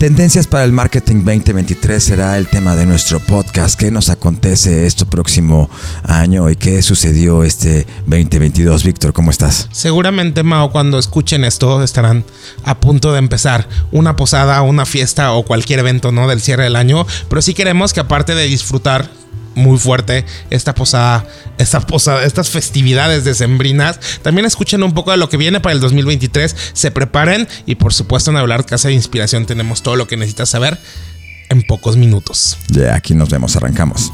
Tendencias para el Marketing 2023 será el tema de nuestro podcast. ¿Qué nos acontece este próximo año y qué sucedió este 2022? Víctor, ¿cómo estás? Seguramente, Mao, cuando escuchen esto estarán a punto de empezar una posada, una fiesta o cualquier evento ¿no? del cierre del año. Pero sí queremos que aparte de disfrutar muy fuerte esta posada, esta posada, estas festividades decembrinas. También escuchen un poco de lo que viene para el 2023, se preparen y por supuesto en hablar Casa de Inspiración tenemos todo lo que necesitas saber en pocos minutos. Ya, aquí nos vemos, arrancamos.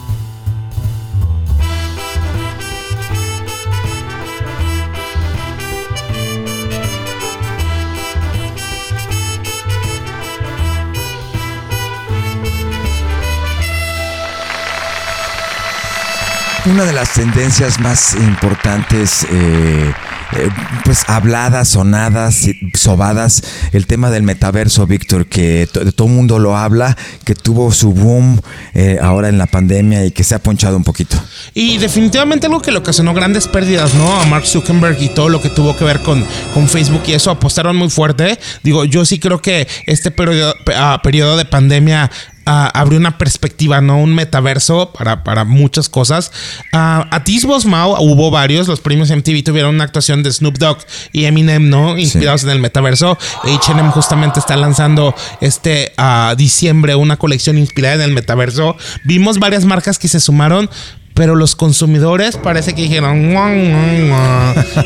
Una de las tendencias más importantes, eh, eh, pues habladas, sonadas, sobadas, el tema del metaverso, Víctor, que todo el mundo lo habla, que tuvo su boom eh, ahora en la pandemia y que se ha ponchado un poquito. Y definitivamente algo que le ocasionó grandes pérdidas, ¿no? A Mark Zuckerberg y todo lo que tuvo que ver con, con Facebook y eso apostaron muy fuerte. Digo, yo sí creo que este periodo, ah, periodo de pandemia abrió una perspectiva, ¿no? Un metaverso para, para muchas cosas. Uh, atisbos Mao, hubo varios. Los premios MTV tuvieron una actuación de Snoop Dogg y Eminem, ¿no? Inspirados en el metaverso. HM justamente está lanzando este diciembre una colección inspirada en el metaverso. Vimos varias marcas que se sumaron pero los consumidores parece que dijeron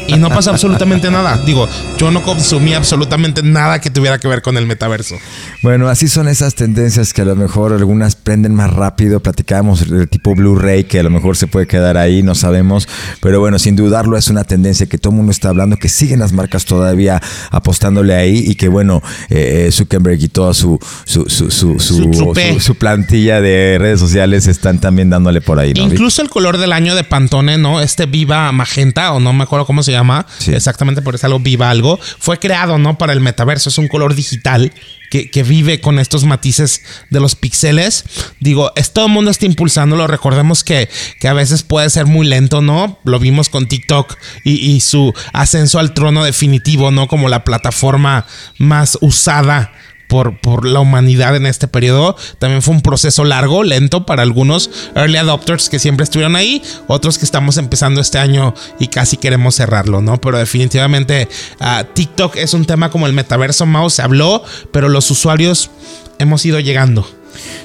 y no pasa absolutamente nada. Digo, yo no consumí absolutamente nada que tuviera que ver con el metaverso. Bueno, así son esas tendencias que a lo mejor algunas prenden más rápido. Platicábamos del tipo Blu-ray que a lo mejor se puede quedar ahí, no sabemos. Pero bueno, sin dudarlo es una tendencia que todo el mundo está hablando, que siguen las marcas todavía apostándole ahí y que bueno, eh, eh, Zuckerberg y toda su su, su, su, su, plantilla de redes sociales están también dándole por ahí. Incluso el color del año de Pantone, ¿no? Este Viva Magenta, o no me acuerdo cómo se llama. Exactamente por eso algo Viva algo. Fue creado, ¿no? Para el metaverso. Es un color digital que, vive con estos matices de los píxeles. Digo, es todo el mundo está impulsándolo. Recordemos que, que a veces puede ser muy lento, ¿no? Lo vimos con TikTok y, y su ascenso al trono definitivo, ¿no? Como la plataforma más usada por, la humanidad en este periodo. También fue un proceso largo, lento para algunos early adopters que siempre estuvieron ahí, otros que estamos empezando este año y casi queremos cerrarlo, ¿no? Pero definitivamente ah, TikTok es un tema como el metaverso mouse, se habló, pero los usuarios hemos ido llegando.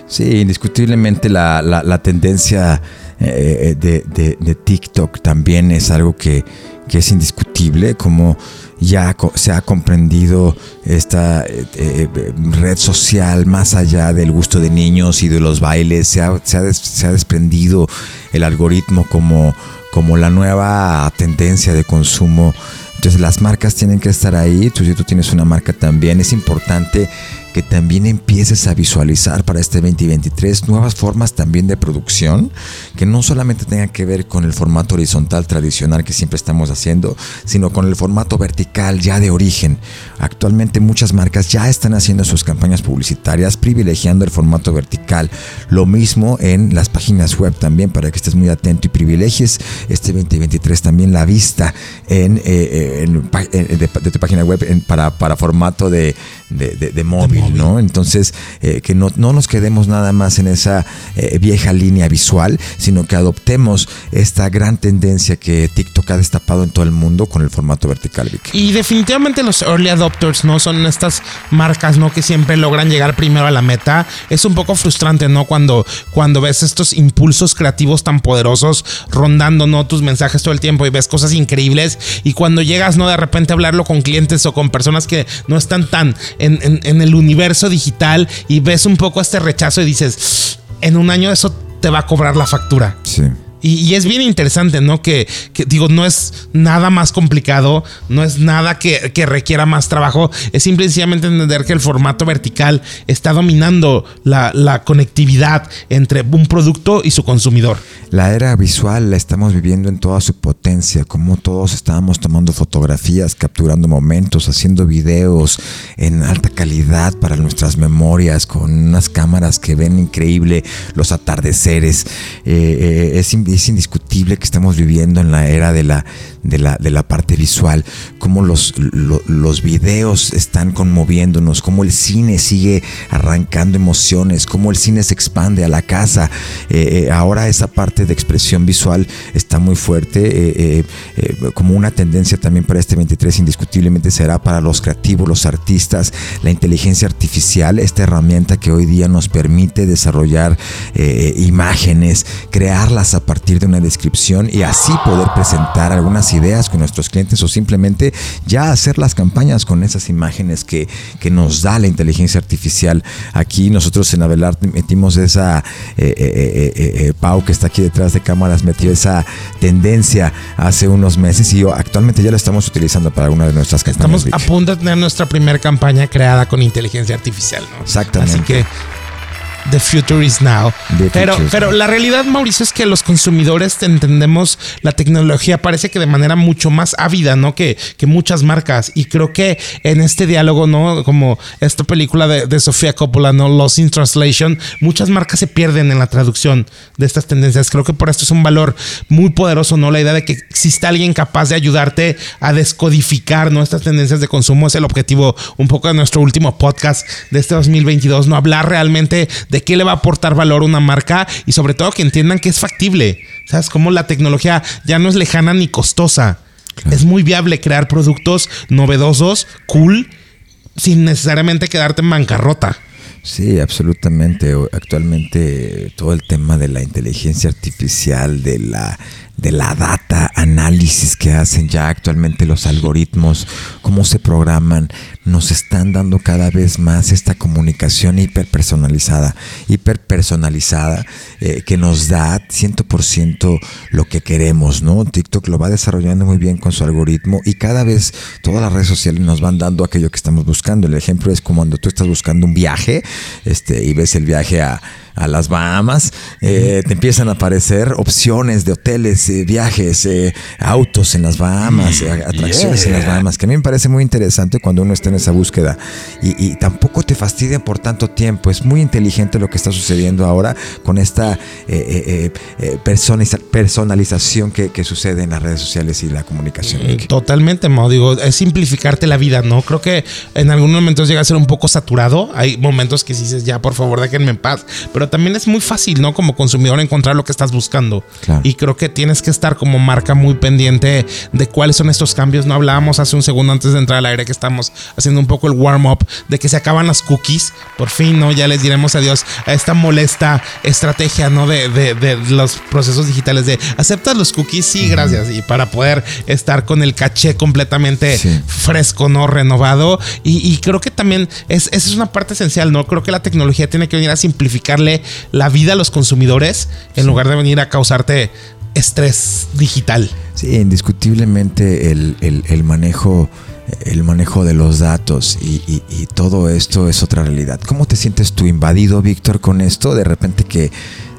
Sí, indiscutiblemente la, tendencia eh, de, TikTok también es algo que, que es indiscutible, como ya se ha comprendido esta eh, eh, red social más allá del gusto de niños y de los bailes, se ha, se ha, desprendido el algoritmo como, como la nueva tendencia de consumo. Entonces las marcas tienen que estar ahí, tú, si tú tienes una marca también, es importante que también empieces a visualizar para este 2023 nuevas formas también de producción que no solamente tengan que ver con el formato horizontal tradicional que siempre estamos haciendo, sino con el formato vertical ya de origen. Actualmente muchas marcas ya están haciendo sus campañas publicitarias privilegiando el formato vertical. Lo mismo en las páginas web también para que estés muy atento y privilegies este 2023 también la vista en, eh, eh, de, tu página web para, para formato de, de móvil. ¿no? Entonces, eh, que no, nos quedemos nada más en esa eh, vieja línea visual, sino que adoptemos esta gran tendencia que TikTok ha destapado en todo el mundo con el formato vertical. Y definitivamente los early adopters, ¿no? Son estas marcas, ¿no? Que siempre logran llegar primero a la meta. Es un poco frustrante, ¿no? Cuando, cuando ves estos impulsos creativos tan poderosos rondando, ¿no? Tus mensajes todo el tiempo y ves cosas increíbles. Y cuando llegas, ¿no? De repente a hablarlo con clientes o con personas que no están tan en, en el universo universo digital y ves un poco este rechazo y dices, en un año eso te va a cobrar la factura. Sí. Y, es bien interesante, ¿no? Que, digo, no es nada más complicado, no es nada que, requiera más trabajo, es simplemente entender que el formato vertical está dominando la, conectividad entre un producto y su consumidor. La era visual la estamos viviendo en toda su potencia, como todos estábamos tomando fotografías, capturando momentos, haciendo videos en alta calidad para nuestras memorias, con unas cámaras que ven increíble los atardeceres. Eh, eh, es indiscutible que estamos viviendo en la era de la, de la, de la parte visual, cómo los, los videos están conmoviéndonos, cómo el cine sigue arrancando emociones, cómo el cine se expande a la casa. Eh, eh, ahora esa parte de expresión visual está muy fuerte, eh, como una tendencia también para este 23 indiscutiblemente será para los creativos, los artistas, la inteligencia artificial, esta herramienta que hoy día nos permite desarrollar imágenes, crearlas a partir de una descripción y así poder presentar algunas ideas con nuestros clientes o simplemente ya hacer las campañas con esas imágenes que, que nos da la inteligencia artificial. Aquí nosotros en Abelar metimos esa, eh, eh, eh, Pau que está aquí detrás de cámaras, metió esa tendencia hace unos meses y actualmente ya la estamos utilizando para una de nuestras campañas. Estamos a punto de tener nuestra primera campaña creada con inteligencia artificial. ¿no? Exactamente. Así que The future is now. pero, pero la realidad, Mauricio, es que los consumidores entendemos la tecnología, parece que de manera mucho más ávida, ¿no? Que, que muchas marcas. Y creo que en este diálogo, ¿no? Como esta película de, Sofía Coppola, ¿no? Lost in Translation, muchas marcas se pierden en la traducción de estas tendencias. Creo que por esto es un valor muy poderoso, ¿no? La idea de que exista alguien capaz de ayudarte a descodificar, ¿no? Estas tendencias de consumo es el objetivo un poco de nuestro último podcast de este 2022, ¿no? Hablar realmente de de qué le va a aportar valor una marca y sobre todo que entiendan que es factible. ¿Sabes? Cómo la tecnología ya no es lejana ni costosa. Es muy viable crear productos novedosos, cool, sin necesariamente quedarte en bancarrota. Sí, absolutamente. Actualmente todo el tema de la inteligencia artificial, de la de la data análisis que hacen ya actualmente los algoritmos, cómo se programan, nos están dando cada vez más esta comunicación hiperpersonalizada, hiperpersonalizada, eh, que nos da 100% lo que queremos, ¿no? TikTok lo va desarrollando muy bien con su algoritmo y cada vez todas las redes sociales nos van dando aquello que estamos buscando. El ejemplo es como cuando tú estás buscando un viaje este, y ves el viaje a a las Bahamas, eh, te empiezan a aparecer opciones de hoteles, eh, viajes, eh, autos en las Bahamas, atracciones en las Bahamas, que a mí me parece muy interesante cuando uno está en esa búsqueda. Y, tampoco te fastidia por tanto tiempo. Es muy inteligente lo que está sucediendo ahora con esta personalización que, sucede en las redes sociales y la comunicación. Totalmente, Mau. Digo, es simplificarte la vida, ¿no? Creo que en algunos momentos llega a ser un poco saturado. Hay momentos que dices, ya, por favor, déjenme en paz. Pero también es muy fácil, ¿no? Como consumidor encontrar lo que estás buscando. Y creo que tienes que estar como marca muy pendiente de cuáles son estos cambios. No hablábamos hace un segundo antes de entrar al aire que estamos haciendo un poco el warm-up de que se acaban las cookies. Por fin, ¿no? Ya les diremos adiós a esta molesta estrategia, ¿no? De, de, los procesos digitales de aceptas los cookies, sí, gracias. Y para poder estar con el caché completamente fresco, ¿no? Renovado. Y, creo que también es, esa es una parte esencial, ¿no? Creo que la tecnología tiene que venir a simplificarle la vida a los consumidores en lugar de venir a causarte estrés digital. Sí, indiscutiblemente el, manejo el manejo de los datos y, y, todo esto es otra realidad. ¿Cómo te sientes tú invadido, Víctor, con esto? De repente que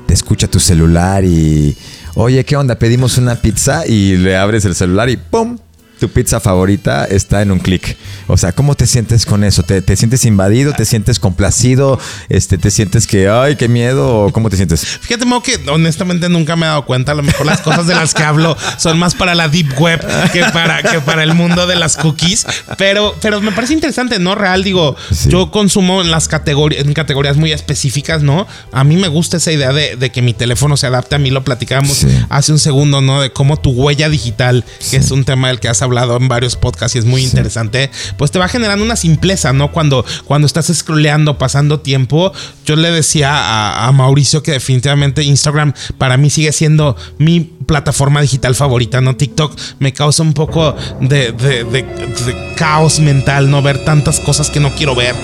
te escucha tu celular y, oye, ¿qué onda? Pedimos una pizza y le abres el celular y ¡pum! Tu pizza favorita está en un clic. O sea, ¿cómo te sientes con eso? ¿Te, sientes invadido? ¿Te sientes complacido? Este, ¿Te sientes que, ay, qué miedo? ¿O ¿Cómo te sientes? Fíjate, Mo, que honestamente nunca me he dado cuenta. A lo mejor las cosas de las que hablo son más para la deep web que para, que para el mundo de las cookies. Pero, pero me parece interesante, ¿no? Real, digo, yo consumo en las categorías, en categorías muy específicas, ¿no? A mí me gusta esa idea de, que mi teléfono se adapte. A mí lo platicábamos hace un segundo, ¿no? De cómo tu huella digital, que es un tema del que has hablado en varios podcasts y es muy interesante, pues te va generando una simpleza, ¿no? Cuando, cuando estás scrolleando, pasando tiempo, yo le decía a, Mauricio que definitivamente Instagram para mí sigue siendo mi plataforma digital favorita, ¿no? TikTok me causa un poco de, de caos mental, ¿no? Ver tantas cosas que no quiero ver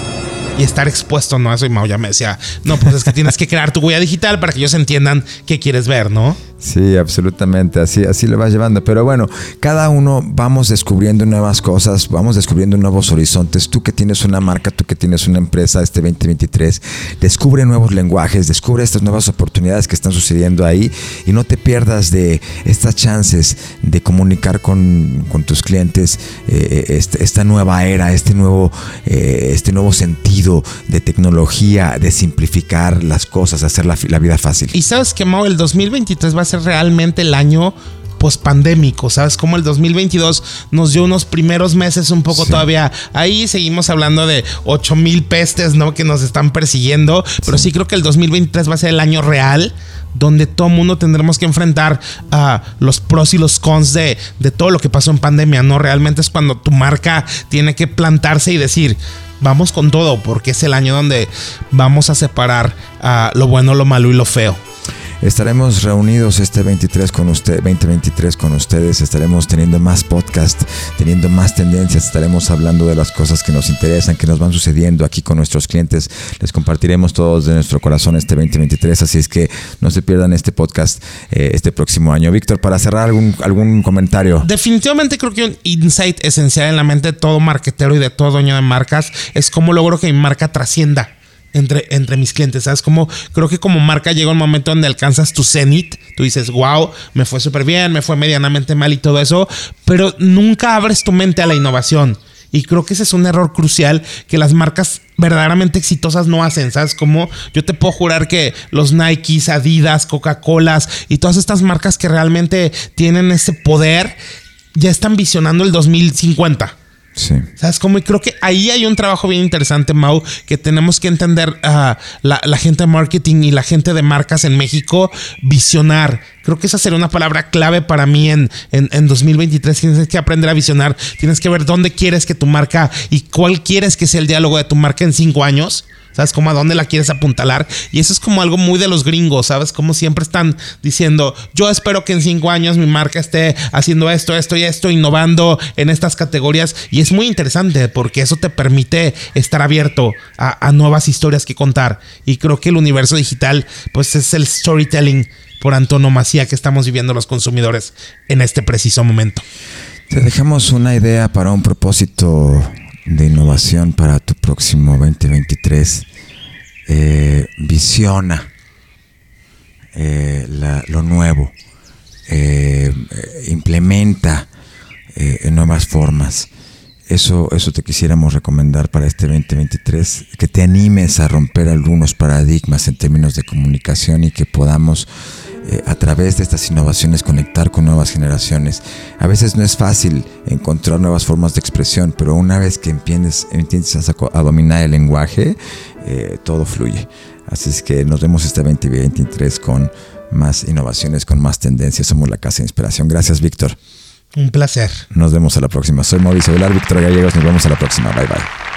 y estar expuesto, ¿no? Eso y Mau ya me decía, no, pues es que tienes que crear tu huella digital para que ellos entiendan qué quieres ver, ¿no? Sí, absolutamente, así, así lo vas llevando. Pero bueno, cada uno vamos descubriendo nuevas cosas, vamos descubriendo nuevos horizontes. Tú que tienes una marca, tú que tienes una empresa este 2023, descubre nuevos lenguajes, descubre estas nuevas oportunidades que están sucediendo ahí y no te pierdas de estas chances de comunicar con, tus clientes eh, este, esta nueva era, este nuevo, eh, este nuevo sentido de tecnología, de simplificar las cosas, hacer la, la vida fácil. Y sabes que, Mau, el 2023 va a ser realmente el año pospandémico, ¿sabes? Como el 2022 nos dio unos primeros meses un poco todavía ahí, seguimos hablando de 8 mil pestes, ¿no? Que nos están persiguiendo, pero sí. creo que el 2023 va a ser el año real donde todo mundo tendremos que enfrentar a los pros y los cons de, de todo lo que pasó en pandemia, ¿no? Realmente es cuando tu marca tiene que plantarse y decir, vamos con todo, porque es el año donde vamos a separar a lo bueno, lo malo y lo feo. Estaremos reunidos este 23 con usted, 2023 con ustedes. Estaremos teniendo más podcast, teniendo más tendencias. Estaremos hablando de las cosas que nos interesan, que nos van sucediendo aquí con nuestros clientes. Les compartiremos todos de nuestro corazón este 2023. Así es que no se pierdan este podcast eh, este próximo año. Víctor, para cerrar algún, algún comentario. Definitivamente creo que un insight esencial en la mente de todo marketero y de todo dueño de marcas es cómo logro que mi marca trascienda entre, entre mis clientes. ¿Sabes? Como creo que como marca llega un momento donde alcanzas tu cenit. Tú dices, wow, me fue súper bien, me fue medianamente mal y todo eso. Pero nunca abres tu mente a la innovación. Y creo que ese es un error crucial que las marcas verdaderamente exitosas no hacen. ¿Sabes? Como yo te puedo jurar que los Nikes, Adidas, Coca-Colas y todas estas marcas que realmente tienen ese poder ya están visionando el 2050. Sí. ¿Sabes cómo? Y creo que ahí hay un trabajo bien interesante, Mau, que tenemos que entender a la, gente de marketing y la gente de marcas en México, visionar. Creo que esa sería una palabra clave para mí en, en, en 2023. Tienes que aprender a visionar. Tienes que ver dónde quieres que tu marca y cuál quieres que sea el diálogo de tu marca en cinco años ¿Sabes? Como a dónde la quieres apuntalar. Y eso es como algo muy de los gringos, ¿sabes? Como siempre están diciendo, yo espero que en cinco años mi marca esté haciendo esto, esto y esto, innovando en estas categorías. Y es muy interesante porque eso te permite estar abierto a, nuevas historias que contar. Y creo que el universo digital, pues es el storytelling por antonomasía que estamos viviendo los consumidores en este preciso momento. Te dejamos una idea para un propósito de innovación para tu próximo 2023. Eh, visiona eh, lo nuevo, eh, implementa nuevas formas. Eso, eso te quisiéramos recomendar para este 2023, que te animes a romper algunos paradigmas en términos de comunicación y que podamos eh, a través de estas innovaciones conectar con nuevas generaciones. A veces no es fácil encontrar nuevas formas de expresión, pero una vez que entiendes, entiendes a, dominar el lenguaje, eh, todo fluye. Así es que nos vemos este 2023 con más innovaciones, con más tendencias. Somos la Casa de Inspiración. Gracias, Víctor. Un placer. Nos vemos a la próxima. Soy Mauricio Velar, Víctor Gallegos. Nos vemos a la próxima. Bye, bye.